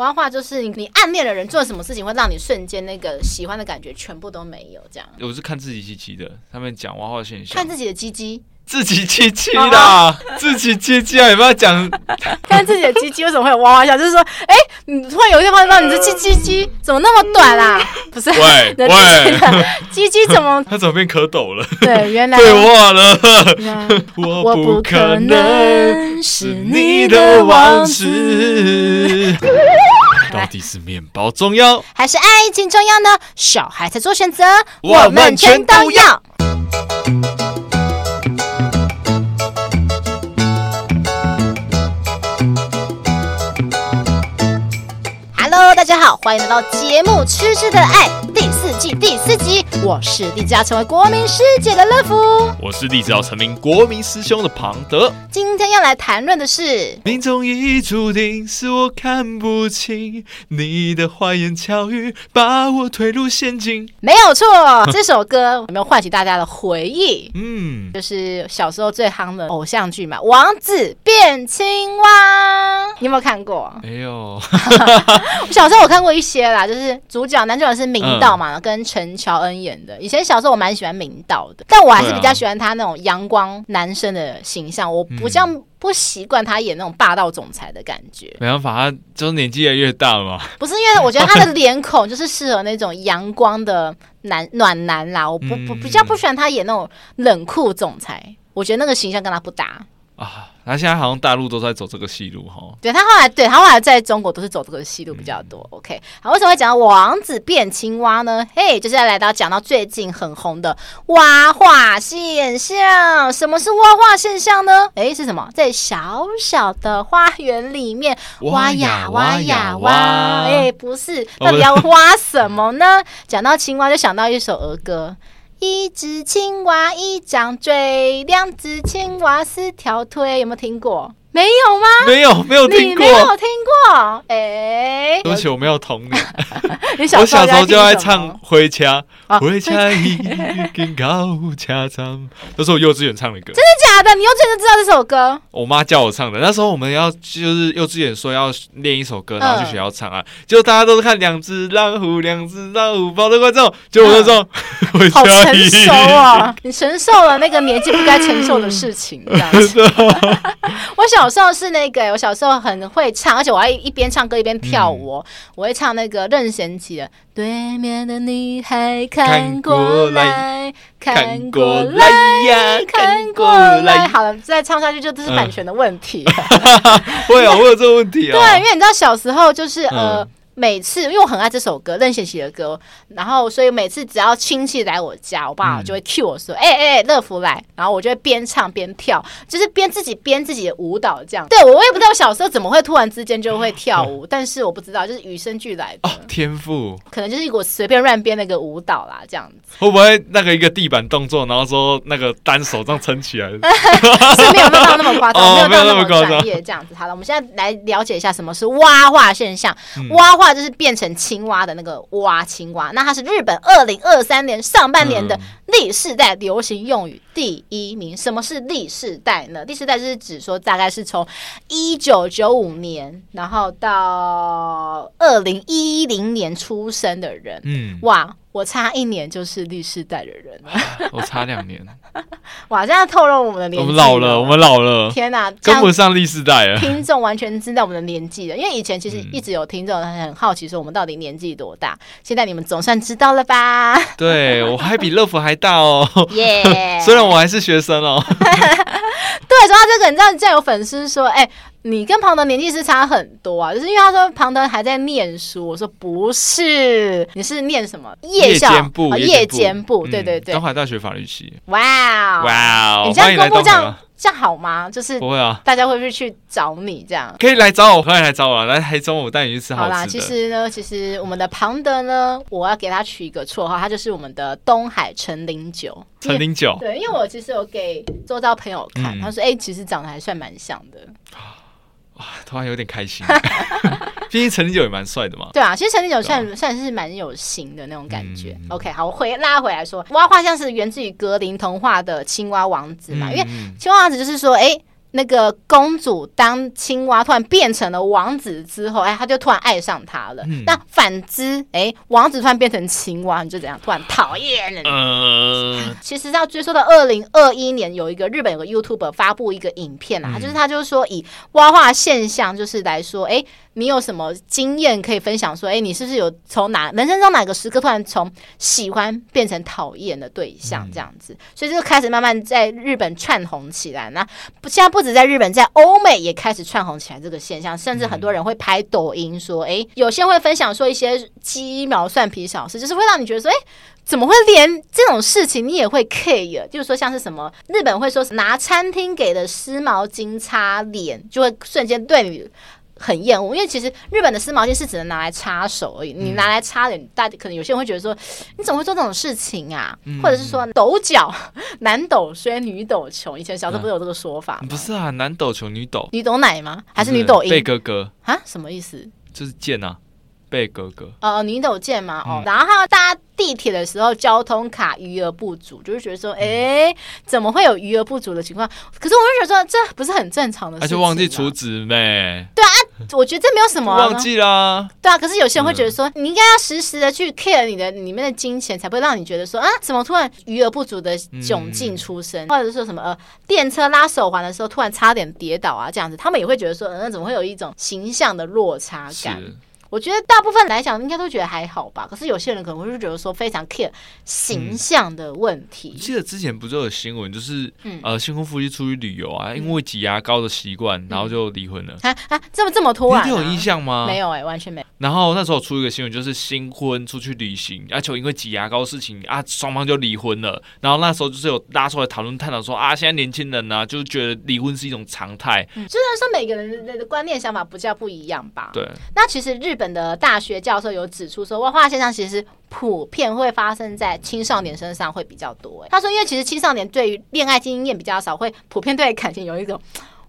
蛙化就是你你暗恋的人做什么事情会让你瞬间那个喜欢的感觉全部都没有，这样。我是看自己鸡鸡的，他们讲蛙化现象，看自己的鸡鸡。自己鸡鸡的，自己鸡鸡啊！有没有讲？看自己的鸡鸡为什么会有哇哇笑？就是说，哎、欸，你突然有一天发现到你的鸡鸡鸡怎么那么短啊？不是，喂 喂，鸡鸡怎么？它怎么变蝌蚪了？对，原来对话了。我不可能是你的王子。到底是面包重要，还是爱情重要呢？小孩才做选择，我们全都要。家好，欢迎来到节目《吃吃的爱》第四季第四集。我是立志要成为国民师姐的乐福，我是立志要成名国民师兄的庞德。今天要来谈论的是，命中已注定是我看不清你的花言巧语，把我推入陷阱。没有错，这首歌有没有唤起大家的回忆？嗯，就是小时候最夯的偶像剧嘛，《王子变青蛙》，你有没有看过？没有。我小时候我看过一些啦，就是主角男主角是明道嘛，嗯、跟陈乔恩演的。以前小时候我蛮喜欢明道的，但我还是比较喜欢他那种阳光男生的形象。我不像不习惯他演那种霸道总裁的感觉。没办法，他就是年纪越来越大了嘛。不是因为我觉得他的脸孔就是适合那种阳光的男暖男啦。我不不比较不喜欢他演那种冷酷总裁，我觉得那个形象跟他不搭。啊，他现在好像大陆都在走这个戏路哈。对，他后来，对他后来在中国都是走这个戏路比较多。嗯、OK，好，为什么会讲到王子变青蛙呢？嘿，就是要来到讲到最近很红的蛙化现象。什么是蛙化现象呢？哎，是什么？在小小的花园里面挖呀挖呀挖，哎，不是，到底要挖什么呢？讲到青蛙，就想到一首儿歌。一只青蛙一张嘴，两只青蛙四条腿，有没有听过？没有吗？没有，没有听过。你没有听过？哎、欸，对不起，我没有童年。你小时候我小时候就爱唱回家，回家已经高家长，都是我幼稚园唱的歌。真的假的？你幼稚园就知道这首歌？我妈叫我唱的。那时候我们要就是幼稚园说要练一首歌，然后去学校唱啊。就大家都是看两只老虎，两只老虎跑得快，这种就我那种。好成熟啊！你承受了那个年纪不该承受的事情，这样子。我想。小时候是那个，我小时候很会唱，而且我还一边唱歌一边跳舞。嗯、我会唱那个任贤齐的《对面的女孩看过来，看过来呀，看过来》。好了，再唱下去就这是版权的问题。会啊，会有这个问题啊。对，因为你知道小时候就是呃。嗯每次，因为我很爱这首歌，任贤齐的歌，然后所以每次只要亲戚来我家，我爸就会 cue 我说：“哎哎、嗯，乐福来。”然后我就会边唱边跳，就是边自己编自己的舞蹈这样。对，我也不知道小时候怎么会突然之间就会跳舞，但是我不知道，就是与生俱来的、哦、天赋，可能就是我随便乱编那个舞蹈啦，这样子。会不会那个一个地板动作，然后说那个单手这样撑起来？是没有到那么夸张，哦、没有到那么专业这样子。好了，我们现在来了解一下什么是蛙化现象，嗯、蛙化。就是变成青蛙的那个蛙青蛙，那它是日本二零二三年上半年的历世代流行用语第一名。什么是历世代呢历世代就是指说大概是从一九九五年，然后到二零一零年出生的人。嗯，哇。我差一年就是律师代的人了，我差两年。哇，这样透露我们的年纪，我们老了，我们老了。天哪，跟不上律师代了。听众完全知道我们的年纪了，因为以前其实一直有听众很好奇说我们到底年纪多大，现在你们总算知道了吧？对，我还比乐福还大哦，耶！虽然我还是学生哦。对，说到这个，你知道，这样有粉丝说，哎。你跟庞德年纪是差很多啊，就是因为他说庞德还在念书，我说不是，你是念什么夜校？夜间部，夜间部，对对对，东海大学法律系。哇哇，你这样公布这样这样好吗？就是不会啊，大家会不会去找你这样？可以来找我，可以来找我，来台中我带你去吃好吃的。好啦，其实呢，其实我们的庞德呢，我要给他取一个绰号，他就是我们的东海陈零九。陈零九，对，因为我其实有给周遭朋友看，他说，哎，其实长得还算蛮像的。突然有点开心，毕竟陈立九也蛮帅的嘛。对啊，其实陈立九算算是蛮有型的那种感觉。嗯、OK，好，我回拉回来说，蛙画像是源自于格林童话的青蛙王子嘛，嗯、因为青蛙王子就是说，哎、欸，那个公主当青蛙突然变成了王子之后，哎，她就突然爱上他了。嗯、那反之，哎，王子突然变成青蛙，你就怎样？突然讨厌了。呃，其实要追溯到二零二一年，有一个日本有个 YouTuber 发布一个影片啊，嗯、就是他就是说以蛙化现象就是来说，哎。你有什么经验可以分享？说，哎，你是不是有从哪人生中哪个时刻突然从喜欢变成讨厌的对象这样子？所以就开始慢慢在日本串红起来。那现在不止在日本，在欧美也开始窜红起来这个现象。甚至很多人会拍抖音说，哎，有些人会分享说一些鸡毛蒜皮小事，就是会让你觉得说，哎，怎么会连这种事情你也会 care？就是说像是什么日本会说拿餐厅给的湿毛巾擦脸，就会瞬间对你。很厌恶，因为其实日本的湿毛巾是只能拿来擦手而已，你拿来擦脸，大家可能有些人会觉得说，你怎么会做这种事情啊？或者是说抖脚，男抖衰，女抖穷。以前小时候不是有这个说法吗？不是啊，男抖穷，女抖，女抖奶吗？还是女抖音？贝哥哥啊？什么意思？就是贱啊。贝哥哥哦，你抖见嘛哦，然后他搭地铁的时候，交通卡余额不足，就是觉得说，哎，怎么会有余额不足的情况？可是我就觉得说，这不是很正常的事情，而且忘记储值呗。对啊，我觉得这没有什么忘记啦。对啊，可是有些人会觉得说，你应该要实时的去 care 你的里面的金钱，才不会让你觉得说啊，怎么突然余额不足的窘境出生，或者说什么呃，电车拉手环的时候突然差点跌倒啊，这样子，他们也会觉得说，嗯，怎么会有一种形象的落差感？我觉得大部分来讲应该都觉得还好吧，可是有些人可能会觉得说非常 care 形象的问题。记得之前不是有新闻，就是、嗯、呃新婚夫妻出去旅游啊，因为挤牙膏的习惯，嗯、然后就离婚了。啊啊，这么这么突然、啊？你有印象吗？没有哎、欸，完全没。然后那时候出一个新闻，就是新婚出去旅行，而且因为挤牙膏的事情啊，双方就离婚了。然后那时候就是有拉出来讨论探讨说啊，现在年轻人呢、啊，就是觉得离婚是一种常态。嗯、虽然说每个人的观念想法不叫不一样吧。对。那其实日本的大学教授有指出说，外化现象其实普遍会发生在青少年身上会比较多。他说，因为其实青少年对于恋爱经验比较少，会普遍对感情有一种。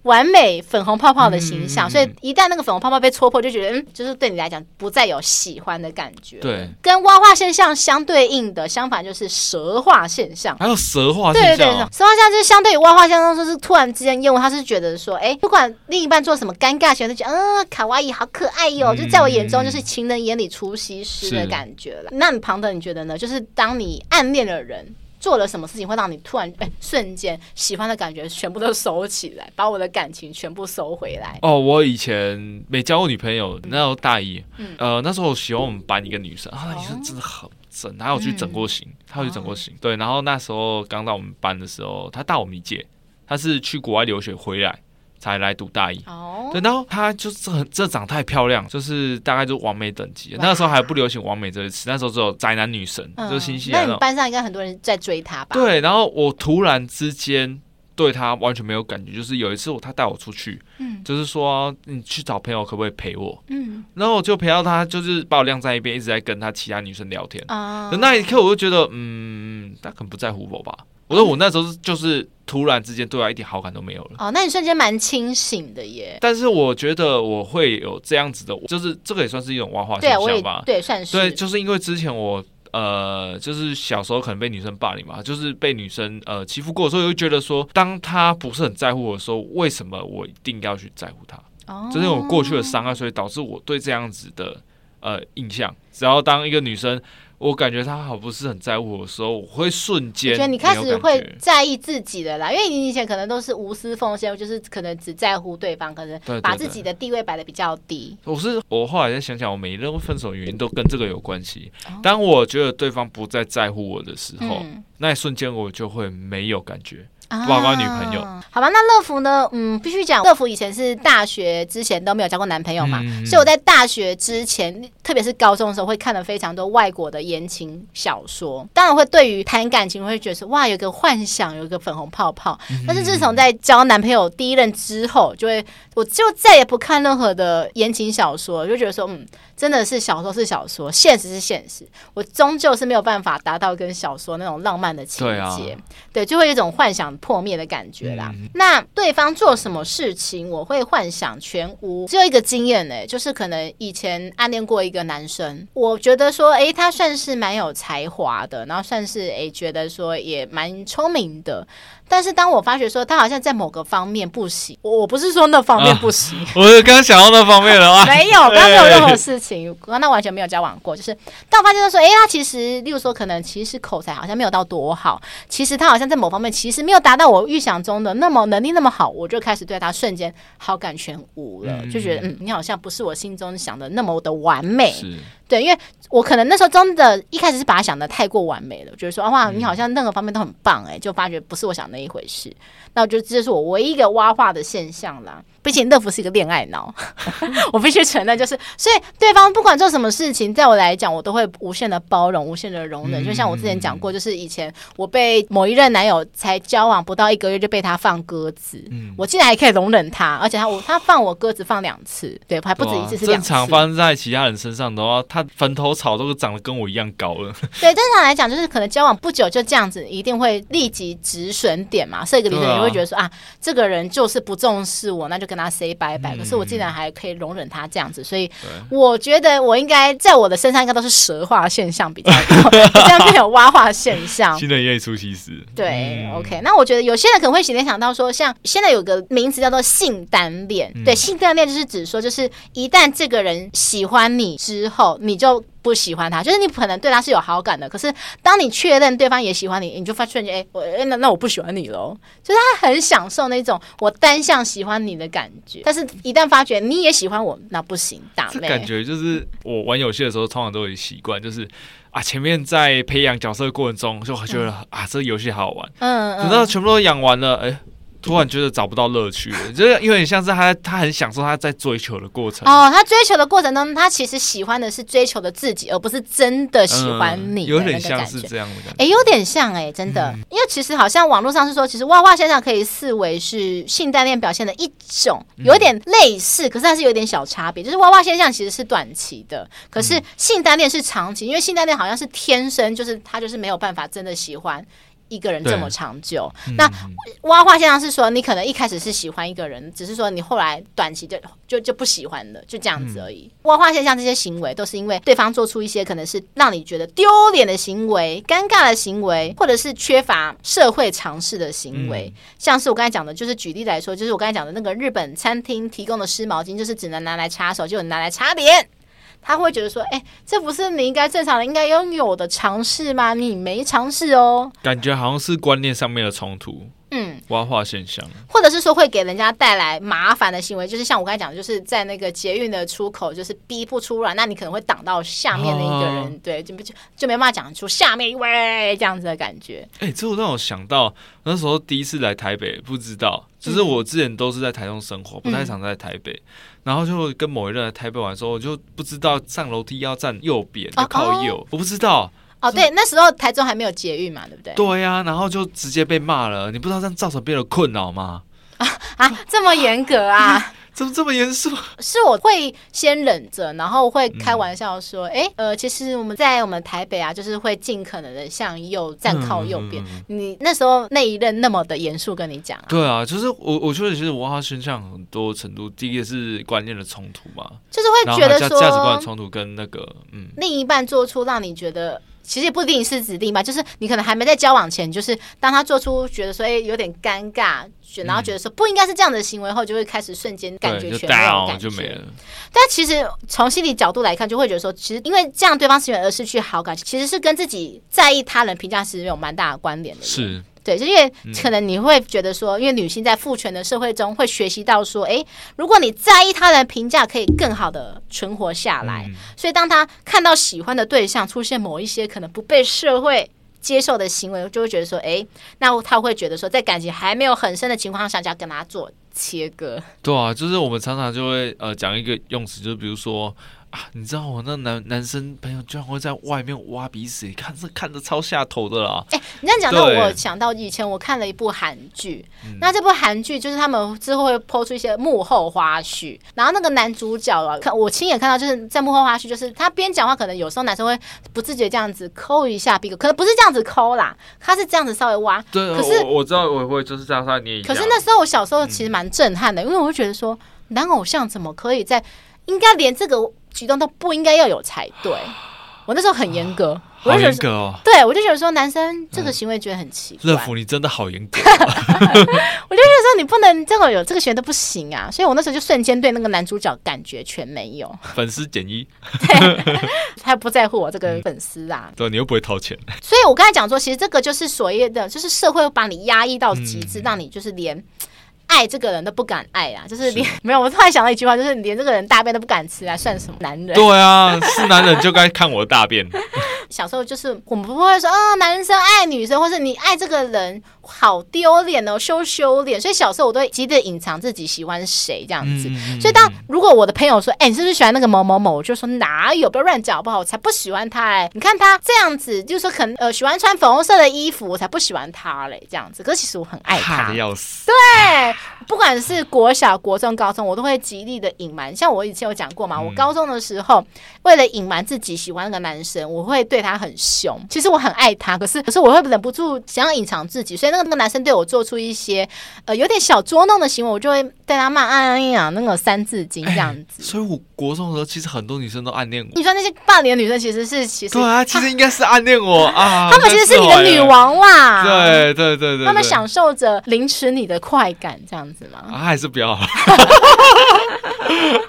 完美粉红泡泡的形象，嗯、所以一旦那个粉红泡泡被戳破，就觉得嗯，就是对你来讲不再有喜欢的感觉。对，跟蛙化现象相对应的相反就是蛇化现象。还有蛇化现象，对对对，蛇化现象就是相对于蛙化现象，就是突然之间厌恶，他是觉得说，哎、欸，不管另一半做什么尴尬行为，觉得嗯，卡哇伊好可爱哟、嗯，就在我眼中就是情人眼里出西施的感觉了。那你庞德你觉得呢？就是当你暗恋的人。做了什么事情会让你突然哎、欸、瞬间喜欢的感觉全部都收起来，把我的感情全部收回来？哦，我以前没交过女朋友，那时候大一，嗯，呃，那时候我喜欢我们班一个女生，啊，女生真的很整，她有去整过型，她、嗯、有去整过形、哦，对，然后那时候刚到我们班的时候，她大我们一届，她是去国外留学回来。才来读大一，哦，对，然后她就是很这长太漂亮，就是大概就完美等级。那个时候还不流行完美这个词，那时候只有宅男女神，嗯、就是新西兰。那你班上应该很多人在追她吧？对，然后我突然之间对她完全没有感觉，就是有一次我她带我出去，嗯，就是说你去找朋友可不可以陪我？嗯，然后我就陪到她，就是把我晾在一边，一直在跟她其他女生聊天。啊、嗯，那一刻我就觉得，嗯，她可能不在乎我吧。我说我那时候就是突然之间对他一点好感都没有了。哦，那你瞬间蛮清醒的耶。但是我觉得我会有这样子的，就是这个也算是一种挖化现象吧。对，算是。对，就是因为之前我呃，就是小时候可能被女生霸凌嘛，就是被女生呃欺负过的时候，我会觉得说，当她不是很在乎我的时候，为什么我一定要去在乎她？哦，就是我过去的伤害，所以导致我对这样子的呃印象。只要当一个女生。我感觉他好不是很在乎我的时候，我会瞬间。觉得你开始会在意自己的啦，因为你以前可能都是无私奉献，就是可能只在乎对方，可能把自己的地位摆的比较低。对对对。我是我后来再想想，我每一任分手原因都跟这个有关系。当我觉得对方不再在乎我的时候，嗯、那一瞬间我就会没有感觉。娃娃女朋友，好吧，那乐福呢？嗯，必须讲，乐福以前是大学之前都没有交过男朋友嘛，嗯、所以我在大学之前，特别是高中的时候，会看了非常多外国的言情小说，当然会对于谈感情会觉得说哇，有个幻想，有个粉红泡泡。但是自从在交男朋友第一任之后，就会我就再也不看任何的言情小说，就觉得说嗯。真的是小说是小说，现实是现实。我终究是没有办法达到跟小说那种浪漫的情节，对，啊，对，就会有一种幻想破灭的感觉啦。嗯、那对方做什么事情，我会幻想全无。只有一个经验呢、欸，就是可能以前暗恋过一个男生，我觉得说，哎，他算是蛮有才华的，然后算是哎，觉得说也蛮聪明的。但是当我发觉说他好像在某个方面不行，我我不是说那方面不行，啊、我是刚想到那方面的话，没有，刚刚没有任何事情，刚刚完全没有交往过，就是当我发现说，哎，他其实，例如说可能其实口才好像没有到多好，其实他好像在某方面其实没有达到我预想中的那么能力那么好，我就开始对他瞬间好感全无了，嗯、就觉得嗯，你好像不是我心中想的那么的完美。对，因为我可能那时候真的，一开始是把他想的太过完美了，觉得说啊哇，你好像任何方面都很棒哎，就发觉不是我想那一回事。那我觉得这是我唯一一个挖化的现象啦。毕竟乐福是一个恋爱脑，我必须承认，就是所以对方不管做什么事情，在我来讲，我都会无限的包容，无限的容忍。就像我之前讲过，就是以前我被某一任男友才交往不到一个月就被他放鸽子，嗯我竟然还可以容忍他，而且他我他放我鸽子放两次，对，还不止一次，是两次。正常发生在其他人身上的话，他坟头草都长得跟我一样高了。对，正常来讲，就是可能交往不久就这样子，一定会立即止损点嘛，设一个底线，你会觉得说啊，这个人就是不重视我，那就跟他 say 拜拜。可是我竟然还可以容忍他这样子，所以我觉得我应该在我的身上应该都是蛇化现象比较多，这样没有蛙化现象。新人业出其实。对，OK。那我觉得有些人可能会联想到说，像现在有个名词叫做性单恋，对，性单恋就是指说，就是一旦这个人喜欢你之后，你就。不喜欢他，就是你可能对他是有好感的，可是当你确认对方也喜欢你，你就发瞬间，哎，我哎，那那我不喜欢你喽。就是他很享受那种我单向喜欢你的感觉，但是一旦发觉你也喜欢我，那不行，打妹。感觉就是我玩游戏的时候，通常都有习惯，就是啊，前面在培养角色的过程中，就觉得、嗯、啊，这个游戏好好玩，嗯，等到全部都养完了，哎。突然觉得找不到乐趣了，就是因为你像是他，他很享受他在追求的过程。哦，他追求的过程当中，他其实喜欢的是追求的自己，而不是真的喜欢你、嗯。有点像是这样的感觉。哎、欸，有点像哎、欸，真的。嗯、因为其实好像网络上是说，其实蛙化现象可以视为是性单恋表现的一种，有点类似，可是还是有点小差别。就是蛙化现象其实是短期的，可是性单恋是长期，因为性单恋好像是天生就是他就是没有办法真的喜欢。一个人这么长久，那挖化现象是说，你可能一开始是喜欢一个人，只是说你后来短期就就就不喜欢了，就这样子而已。挖化现象这些行为都是因为对方做出一些可能是让你觉得丢脸的行为、尴尬的行为，或者是缺乏社会常识的行为。像是我刚才讲的，就是举例来说，就是我刚才讲的那个日本餐厅提供的湿毛巾，就是只能拿来擦手，就拿来擦脸。他会觉得说：“哎、这不是你应该正常的、应该拥有的尝试吗？你没尝试哦。”感觉好像是观念上面的冲突。嗯，挖化现象，或者是说会给人家带来麻烦的行为，就是像我刚才讲的，就是在那个捷运的出口，就是逼不出来，那你可能会挡到下面的一个人，哦、对，就就就没办法讲出下面一位这样子的感觉。哎、欸，这我让我想到那时候第一次来台北，不知道，就是我之前都是在台中生活，不太常在台北，嗯、然后就跟某一人来台北玩的时候，我就不知道上楼梯要站右边，要靠右，哦、我不知道。哦，对，那时候台中还没有捷运嘛，对不对？对呀、啊，然后就直接被骂了。你不知道这样造成别人困扰吗？啊啊，这么严格啊？怎么这么严肃？是我会先忍着，然后会开玩笑说：“哎、嗯，呃，其实我们在我们台北啊，就是会尽可能的向右站靠右边。嗯嗯嗯”你那时候那一任那么的严肃跟你讲啊？对啊，就是我我觉得其实文化现象很多程度，第一个是观念的冲突嘛，就是会觉得说价值观的冲突跟那个嗯，另一半做出让你觉得。其实也不一定是指定吧，就是你可能还没在交往前，就是当他做出觉得说哎有点尴尬，然后觉得说不应该是这样的行为后，就会开始瞬间感觉全没有感觉。但其实从心理角度来看，就会觉得说，其实因为这样对方行为而失去好感，其实是跟自己在意他人评价是有蛮大的关联的。是。对，就因为可能你会觉得说，因为女性在父权的社会中会学习到说，哎，如果你在意他人评价，可以更好的存活下来。所以当他看到喜欢的对象出现某一些可能不被社会接受的行为，就会觉得说，哎，那他会觉得说，在感情还没有很深的情况下，就要跟他做切割。对啊，就是我们常常就会呃讲一个用词，就是比如说。啊，你知道我那男男生朋友居然会在外面挖鼻屎，看这看着超下头的啦。哎、欸，你这样讲到我想到以前我看了一部韩剧，嗯、那这部韩剧就是他们之后会抛出一些幕后花絮，然后那个男主角啊，看我亲眼看到就是在幕后花絮，就是他边讲话，可能有时候男生会不自觉这样子抠一下鼻孔，可能不是这样子抠啦，他是这样子稍微挖。对，可是我，我知道我会就是这样稍微捏一下。可是那时候我小时候其实蛮震撼的，嗯、因为我会觉得说男偶像怎么可以在应该连这个。举动都不应该要有才对，我那时候很严格，啊、我就觉得好严格哦。对，我就觉得说男生这个行为觉得很奇怪。乐福，你真的好严格。我就觉得说你不能这个有这个行为都不行啊，所以我那时候就瞬间对那个男主角感觉全没有。粉丝减一，对，他不在乎我这个粉丝啊、嗯。对，你又不会掏钱。所以我刚才讲说，其实这个就是所谓的，就是社会把你压抑到极致，嗯、让你就是连。爱这个人都不敢爱啊，就是连是 没有。我突然想到一句话，就是连这个人大便都不敢吃啊，算什么男人？对啊，是男人就该看我的大便。小时候就是我们不会说啊、哦，男生爱女生，或是你爱这个人好丢脸哦，羞羞脸。所以小时候我都会极力隐藏自己喜欢谁这样子。嗯、所以当如果我的朋友说，哎，你是不是喜欢那个某某某？我就说哪有，不要乱讲好不好？我才不喜欢他哎！你看他这样子，就是说可能呃喜欢穿粉红色的衣服，我才不喜欢他嘞。这样子，可是其实我很爱他，的要死。对，不管是国小、国中、高中，我都会极力的隐瞒。像我以前有讲过嘛，嗯、我高中的时候为了隐瞒自己喜欢那个男生，我会对。他很凶，其实我很爱他，可是可是我会忍不住想要隐藏自己，所以那个那个男生对我做出一些呃有点小捉弄的行为，我就会对他骂哎呀那个三字经这样子。所以我国中的时候，其实很多女生都暗恋我。你说那些霸凌的女生，其实是其实对啊，其实应该是暗恋我啊，他们其实是你的女王啦。对对对对，他们享受着凌迟你的快感，这样子吗？啊，还是不要了。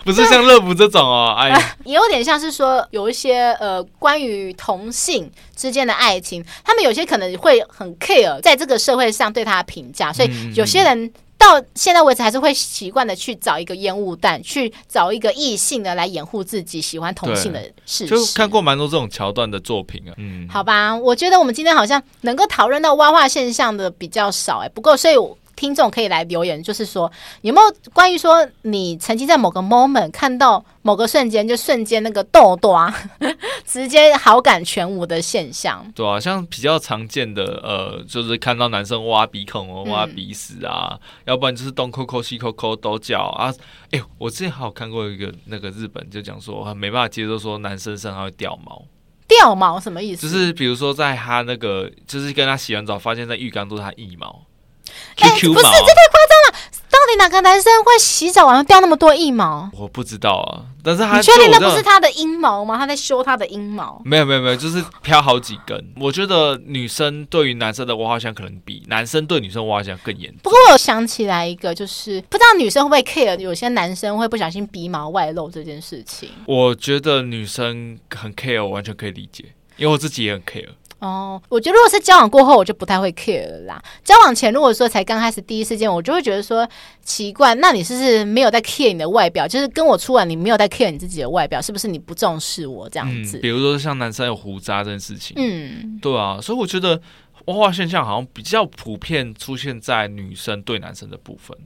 不是像乐福这种哦，哎，也有点像是说有一些呃，关于同性之间的爱情，他们有些可能会很 care，在这个社会上对他的评价，所以有些人到现在为止还是会习惯的去找一个烟雾弹，去找一个异性的来掩护自己喜欢同性的事实。就看过蛮多这种桥段的作品啊，嗯，好吧，我觉得我们今天好像能够讨论到蛙化现象的比较少哎，不过所以。听众可以来留言，就是说有没有关于说你曾经在某个 moment 看到某个瞬间，就瞬间那个痘痘啊，直接好感全无的现象？对啊，像比较常见的呃，就是看到男生挖鼻孔哦，挖鼻屎啊，嗯、要不然就是东抠抠西抠抠都叫啊。哎、欸，我之前还有看过一个那个日本就讲说，没办法接受说男生身上会掉毛，掉毛什么意思？就是比如说在他那个，就是跟他洗完澡，发现在浴缸都是他腋毛。哎，欸、不是，这太夸张了！到底哪个男生会洗澡完掉那么多腋毛？我不知道啊，但是他你确定那不是他的阴毛吗？他在修他的阴毛？没有没有没有，就是飘好几根。我觉得女生对于男生的挖花香可能比男生对女生挖花香更严重。不过我想起来一个，就是不知道女生会不会 care，有些男生会不小心鼻毛外露这件事情。我觉得女生很 care，我完全可以理解，因为我自己也很 care。哦，我觉得如果是交往过后，我就不太会 care 了啦。交往前如果说才刚开始第一次见，我就会觉得说奇怪，那你是不是没有在 care 你的外表？就是跟我出来，你没有在 care 你自己的外表，是不是你不重视我这样子？嗯，比如说像男生有胡渣这件事情，嗯，对啊，所以我觉得蛙化现象好像比较普遍出现在女生对男生的部分。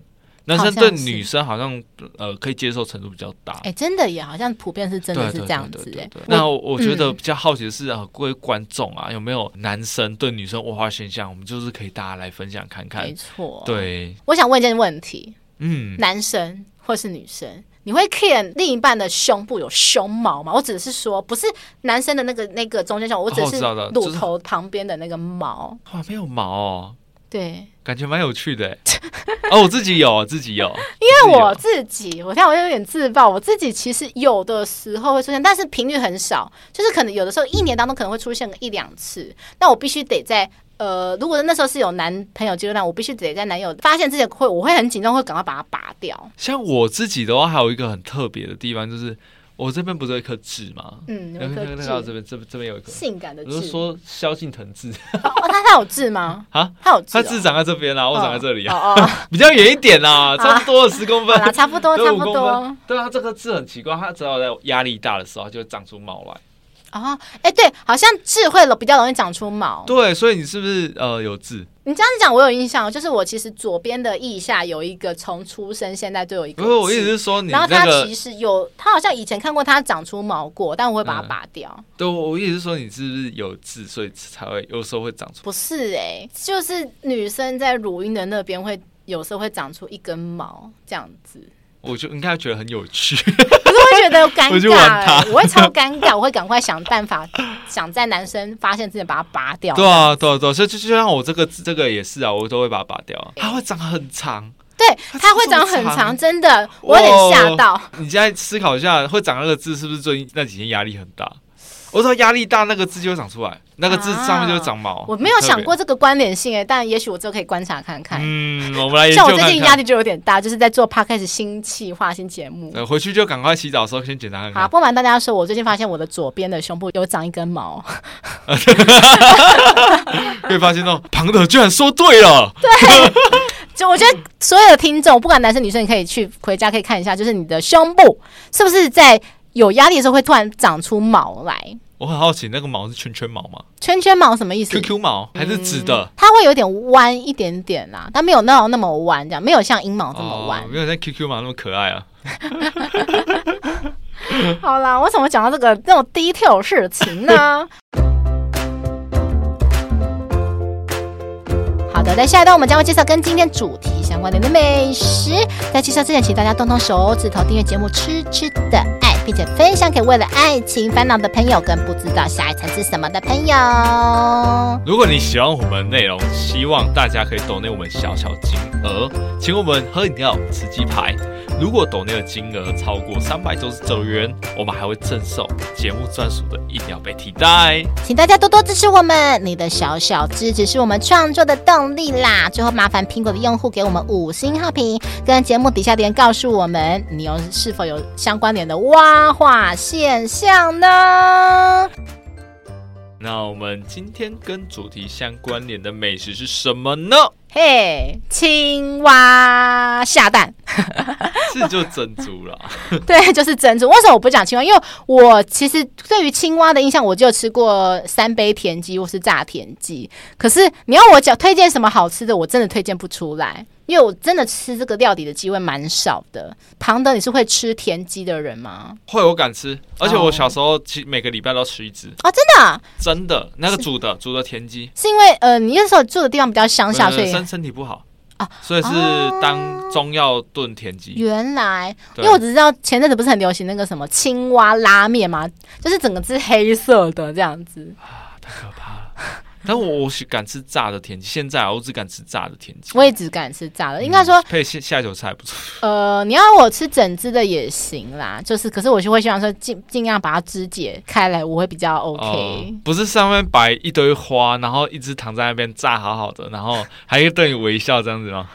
男生对女生好像呃可以接受程度比较大，哎，真的也好像普遍是真的是这样子哎。那我觉得比较好奇的是啊，各位观众啊，有没有男生对女生物化现象？我们就是可以大家来分享看看。没错，对，我想问一件问题，嗯，男生或是女生，你会 care 另一半的胸部有胸毛吗？我指的是说，不是男生的那个那个中间胸，我只是乳头旁边的那个毛。哇，没有毛哦。对，感觉蛮有趣的 哦。我自己有，自己有，因为我自己，我看我有点自爆，我自己其实有的时候会出现，但是频率很少，就是可能有的时候一年当中可能会出现个一两次。那我必须得在呃，如果那时候是有男朋友阶段，我必须得在男友发现之前会，我会很紧张，会赶快把它拔掉。像我自己的话，还有一个很特别的地方就是。我这边不是有一颗痣吗？嗯，有一颗痣。这边这这边有一颗性感的痣。我是说萧敬腾痣。哦，他他有痣吗？啊，他有痣。他痣长在这边啊，我长在这里啊。比较远一点啊，差不多十公分。差不多，差不多。对啊，这颗痣很奇怪，它只要在压力大的时候，就会长出毛来。哦，哎，对，好像痣会比较容易长出毛。对，所以你是不是呃有痣？你这样子讲，我有印象，就是我其实左边的腋下有一个，从出生现在都有一个。不是，我意思是说你、那个，然后他其实有，他好像以前看过他长出毛过，但我会把它拔掉。嗯、对，我意思是说你是不是有痣，所以才会有时候会长出？不是哎、欸，就是女生在乳晕的那边会有时候会长出一根毛这样子。我就应该觉得很有趣，觉得尴尬、欸，我会超尴尬，我会赶快想办法，想在男生发现之前把它拔掉。对啊，对啊，对啊，所以就就像我这个这个也是啊，我都会把它拔掉。它会长很长，对，它会长很长，真的，我有点吓到。你现在思考一下，会长那个痣是不是最近那几天压力很大？我说压力大，那个痣就会长出来，那个痣上面就会长毛。我没有想过这个关联性诶，但也许我之后可以观察看看。嗯，我们来像我最近压力就有点大，就是在做 podcast 新企划新节目。呃，回去就赶快洗澡的时候先检查看看。好，不瞒大家说，我最近发现我的左边的胸部有长一根毛。可以发现哦，庞德居然说对了。对，就我觉得所有的听众，不管男生女生，你可以去回家可以看一下，就是你的胸部是不是在有压力的时候会突然长出毛来。我很好奇，那个毛是圈圈毛吗？圈圈毛什么意思？QQ 毛还是直的？它会有点弯一点点啦，但没有那种那么弯，这样没有像阴毛这么弯，没有像 QQ 毛那么可爱啊。好啦，为什么讲到这个这种 detail 事情呢？的，在下一段我们将会介绍跟今天主题相关联的美食。在介绍之前，请大家动动手指头订阅节目《吃吃的爱》。并且分享给为了爱情烦恼的朋友，跟不知道下一餐是什么的朋友。如果你喜欢我们的内容，希望大家可以抖内我们小小金额，请我们喝饮料、吃鸡排。如果抖内的金额超过三百九十九元，我们还会赠送节目专属的饮料杯替代。请大家多多支持我们，你的小小支持是我们创作的动力力啦！最后麻烦苹果的用户给我们五星好评，跟节目底下留言告诉我们，你有是否有相关联的蛙化现象呢？那我们今天跟主题相关联的美食是什么呢？嘿，青蛙下蛋，是就珍珠了。对，就是珍珠。为什么我不讲青蛙？因为我其实对于青蛙的印象，我就吃过三杯田鸡或是炸田鸡。可是你要我讲推荐什么好吃的，我真的推荐不出来。因为我真的吃这个料理的机会蛮少的。庞德，你是会吃田鸡的人吗？会，我敢吃，而且我小时候其每个礼拜都吃一只。哦，真的啊？真的，那个煮的煮的田鸡，是因为呃，你那时候住的地方比较乡下，所以身身体不好啊，所以是当中药炖田鸡。原来，因为我只知道前阵子不是很流行那个什么青蛙拉面吗？就是整个是黑色的这样子啊，太可怕了。但我我是敢吃炸的田鸡，现在我只敢吃炸的田鸡。我也只敢吃炸的，应该说配下下酒菜不错。呃，你要我吃整只的也行啦，就是可是我就会希望说尽尽量把它肢解开来，我会比较 OK。呃、不是上面摆一堆花，然后一只躺在那边炸好好的，然后还可以对你微笑这样子吗？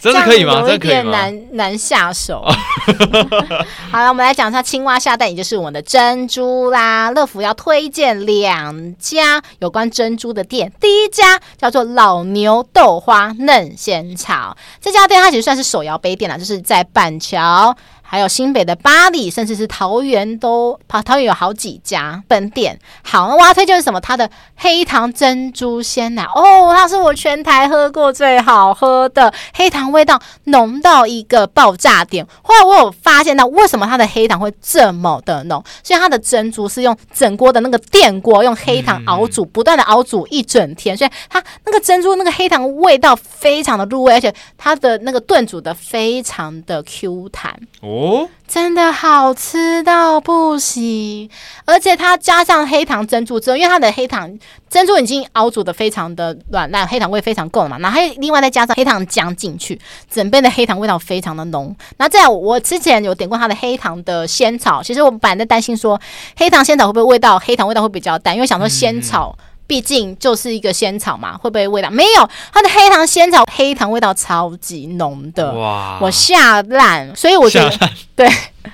真的可以吗？有一点难难下手。好了，我们来讲一下青蛙下蛋，也就是我们的珍珠啦。乐福要推荐两家有关珍珠的店，第一家叫做老牛豆花嫩鲜草，这家店它其实算是手摇杯店了，就是在板桥。还有新北的巴黎，甚至是桃园都，桃园有好几家分店。好，那我要推荐是什么？它的黑糖珍珠鲜奶哦，它是我全台喝过最好喝的黑糖，味道浓到一个爆炸点。后来我有发现到，为什么它的黑糖会这么的浓？所以它的珍珠是用整锅的那个电锅用黑糖熬煮，不断的熬煮一整天，所以它那个珍珠那个黑糖味道非常的入味，而且它的那个炖煮的非常的 Q 弹。哦，真的好吃到不行，而且它加上黑糖珍珠之后，因为它的黑糖珍珠已经熬煮的非常的软烂，黑糖味非常够嘛，然后还另外再加上黑糖浆进去，整杯的黑糖味道非常的浓。那再来，我之前有点过它的黑糖的仙草，其实我本来在担心说黑糖仙草会不会味道黑糖味道会比较淡，因为想说仙草。嗯毕竟就是一个仙草嘛，会不会味道没有？它的黑糖仙草黑糖味道超级浓的，哇！我下烂，所以我觉得烂对，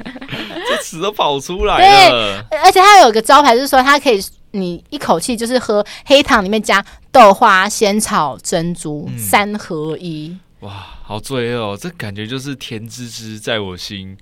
这词都跑出来了。对，而且它有一个招牌，就是说它可以你一口气就是喝黑糖里面加豆花、仙草、珍珠、嗯、三合一。哇，好罪恶哦！这感觉就是甜滋滋在我心。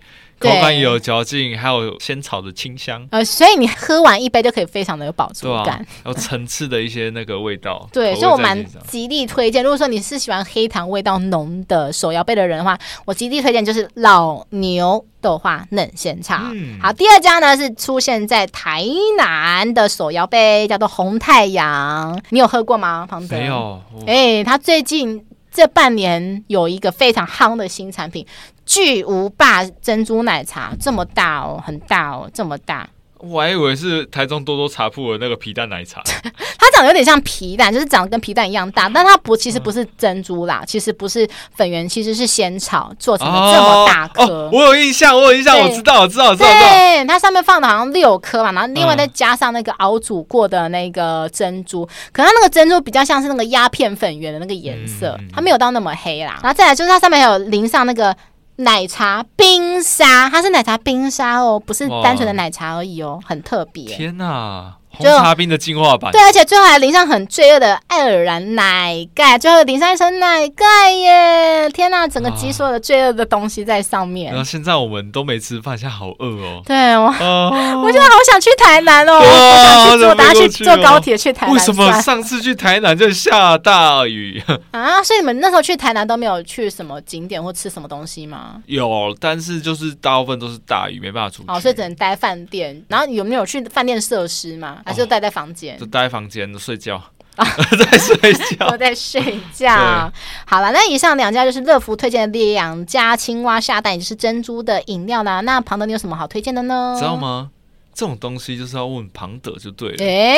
口感也有嚼劲，还有仙草的清香。呃，所以你喝完一杯就可以非常的有饱足感，啊、有层次的一些那个味道。对，所以我蛮极力推荐。如果说你是喜欢黑糖味道浓的手摇杯的人的话，我极力推荐就是老牛豆花嫩鲜茶。嗯、好，第二家呢是出现在台南的手摇杯，叫做红太阳。你有喝过吗？庞德？没有。哎、欸，他最近这半年有一个非常夯的新产品——巨无霸珍珠奶茶，这么大哦，很大哦，这么大。我还以为是台中多多茶铺的那个皮蛋奶茶，它长得有点像皮蛋，就是长得跟皮蛋一样大，但它不，其实不是珍珠啦，其实不是粉圆，其实是仙草做成的这么大颗。哦哦。我有印象，我有印象，我知道，我知道，我知道。对，它上面放的好像六颗嘛，然后另外再加上那个熬煮过的那个珍珠，嗯、可能它那个珍珠比较像是那个鸦片粉圆的那个颜色，它没有到那么黑啦。然后再来就是它上面还有淋上那个。奶茶冰沙，它是奶茶冰沙哦，不是单纯的奶茶而已哦，很特别。天哪！红茶冰的进化版，对，而且最后还淋上很罪恶的爱尔兰奶盖，最后淋上一层奶盖耶！天哪，整个集所有的罪恶的东西在上面。然后现在我们都没吃饭，现在好饿哦。对，我、啊、我觉得好想去台南哦，我想去坐，大家去坐高铁去台南。为什么上次去台南就下大雨 啊？所以你们那时候去台南都没有去什么景点或吃什么东西吗？有，但是就是大部分都是大雨，没办法出去。哦，所以只能待饭店。然后有没有去饭店设施吗？还是待在房间，就待在房间睡觉啊，在睡觉，都在睡觉。好了，那以上两家就是乐福推荐的两家青蛙下蛋，也就是珍珠的饮料啦。那庞德，你有什么好推荐的呢？知道吗？这种东西就是要问庞德就对了。哎，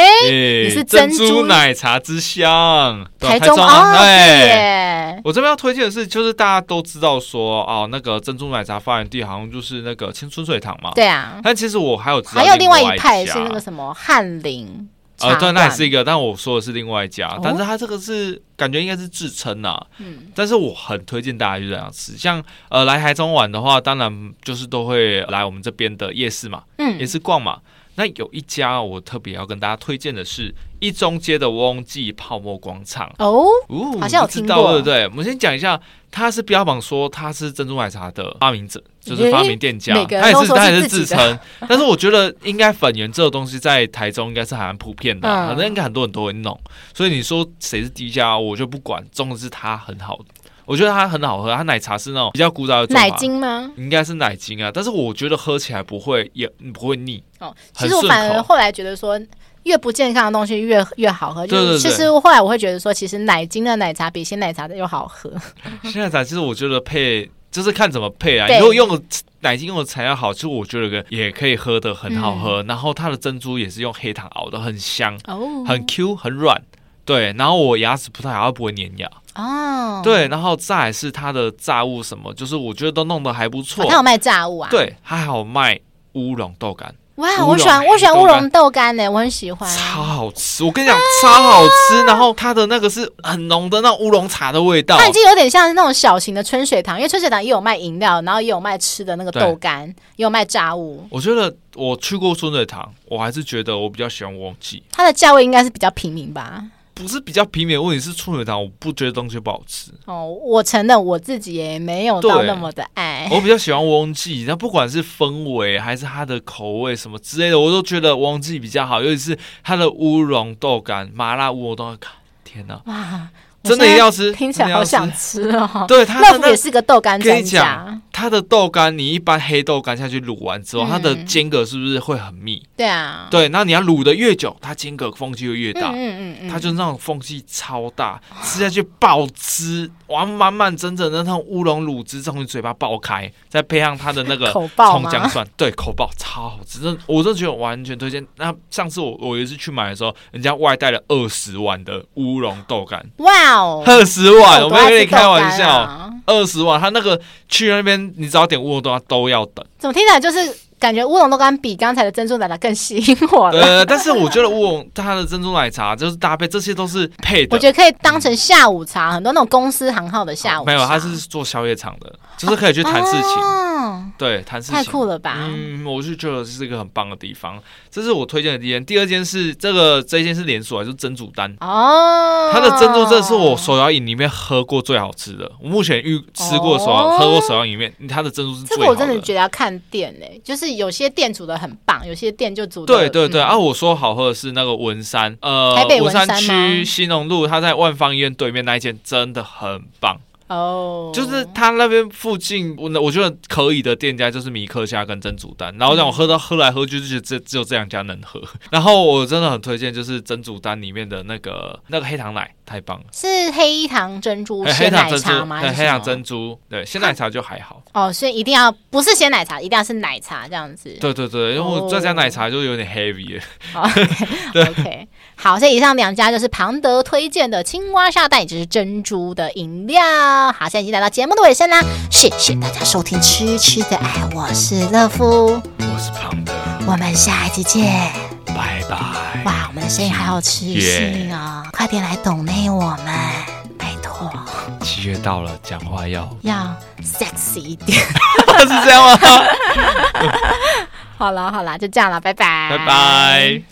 你是珍珠奶茶之乡，台中啊？对，我这边要推荐的是，就是大家都知道说哦，那个珍珠奶茶发源地好像就是那个青春水堂嘛。对啊，但其实我还有知道还有另外一派是那个什么翰林。呃，对，那也是一个，但我说的是另外一家，哦、但是它这个是感觉应该是自称呐，嗯，但是我很推荐大家去这样吃，像呃来台中玩的话，当然就是都会来我们这边的夜市嘛，嗯，也是逛嘛。那有一家我特别要跟大家推荐的是一中街的翁记泡沫广场哦，哦，好像有听过，对不对？我们先讲一下，他是标榜说他是珍珠奶茶的发明者，就是发明店家，他也是他也是自称。但是我觉得应该粉圆这个东西在台中应该是还蛮普遍的，反正、嗯、应该很多人都会弄。所以你说谁是第一家，我就不管，重点是它很好。我觉得它很好喝，它奶茶是那种比较古早的奶精吗？应该是奶精啊，但是我觉得喝起来不会也不会腻哦。其实我反而后来觉得说，越不健康的东西越越好喝。就是其实后来我会觉得说，其实奶精的奶茶比鲜奶茶的又好喝。鲜奶茶其实我觉得配就是看怎么配啊。如果用奶精用的材料好，其实我觉得也可以喝的很好喝。然后它的珍珠也是用黑糖熬的，很香，哦很 Q 很软。对，然后我牙齿不太好，不会粘牙。哦，对，然后再来是它的炸物什么，就是我觉得都弄得还不错。它有卖炸物啊？对，它还有卖乌龙豆干。哇，我喜欢我喜欢乌龙豆干呢，我很喜欢，超好吃。我跟你讲，超好吃。然后它的那个是很浓的那种乌龙茶的味道，它已经有点像那种小型的春水堂，因为春水堂也有卖饮料，然后也有卖吃的那个豆干，也有卖炸物。我觉得我去过春水堂，我还是觉得我比较喜欢忘记。它的价位应该是比较平民吧。不是比较平民的问题，是春水糖，我不觉得东西不好吃。哦，我承认我自己也没有到那么的爱。我比较喜欢翁记，那不管是氛围还是它的口味什么之类的，我都觉得翁记比较好，尤其是它的乌龙豆干、麻辣乌龙豆干，天哪！哇真的一定要吃，听起来好想吃哦。对，乐芙也是个豆干专家。它的豆干，你一般黑豆干下去卤完之后，嗯、它的间隔是不是会很密？对啊。对，那你要卤的越久，它间隔缝隙就越大。嗯嗯它就那种缝隙超大，吃下去爆汁，完，满满整整的那种乌龙卤汁从你嘴巴爆开，再配上它的那个葱姜蒜，对，口爆超好吃，真我真的觉得完全推荐。那上次我我有一次去买的时候，人家外带了二十碗的乌龙豆干。哇！二十万，我没有跟你开玩笑。二十万，他那个去那边，你只要点乌龙豆干都要等。怎么听起来就是感觉乌龙都干比刚才的珍珠奶茶更吸引我了？呃，但是我觉得乌龙它的珍珠奶茶就是搭配这些都是配的。我觉得可以当成下午茶，很多那种公司行号的下午茶。没有，他是做宵夜场的，就是可以去谈事情。哦，对，谈事情太酷了吧？嗯，我就觉得这是一个很棒的地方。这是我推荐的第一间，第二间是这个这一间是连锁，就是珍珠丹哦。它的珍珠真的是我手摇饮里面喝过最好吃的。我目前遇吃过手摇、哦、喝过手摇饮里面，它的珍珠是最好的。这个我真的觉得要看店诶、欸，就是有些店煮的很棒，有些店就煮的对对对。嗯、啊，我说好喝的是那个文山，呃，台北文山区兴隆路，它在万方医院对面那一间真的很棒。哦，就是他那边附近，我我觉得可以的店家就是米克虾跟珍珠丹，然后让我喝到喝来喝去就觉得只只有这两家能喝，然后我真的很推荐就是珍珠丹里面的那个那个黑糖奶太棒了，是黑糖珍珠鲜奶茶吗？黑糖珍珠，对，鲜奶茶就还好哦，所以一定要不是鲜奶茶，一定要是奶茶这样子。对对对，因为我这家奶茶就有点 heavy 了。OK 好，所以以上两家就是庞德推荐的青蛙下蛋，也就是珍珠的饮料。好，现在已经来到节目的尾声啦，谢谢大家收听《吃吃的爱》，我是乐夫，我是胖的，我们下一集见，拜拜。哇，我们的声音还好磁性哦，快点来懂内我们，拜托。七月到了，讲话要要 sexy 一点，是这样吗？好了好了，就这样了，拜拜，拜拜。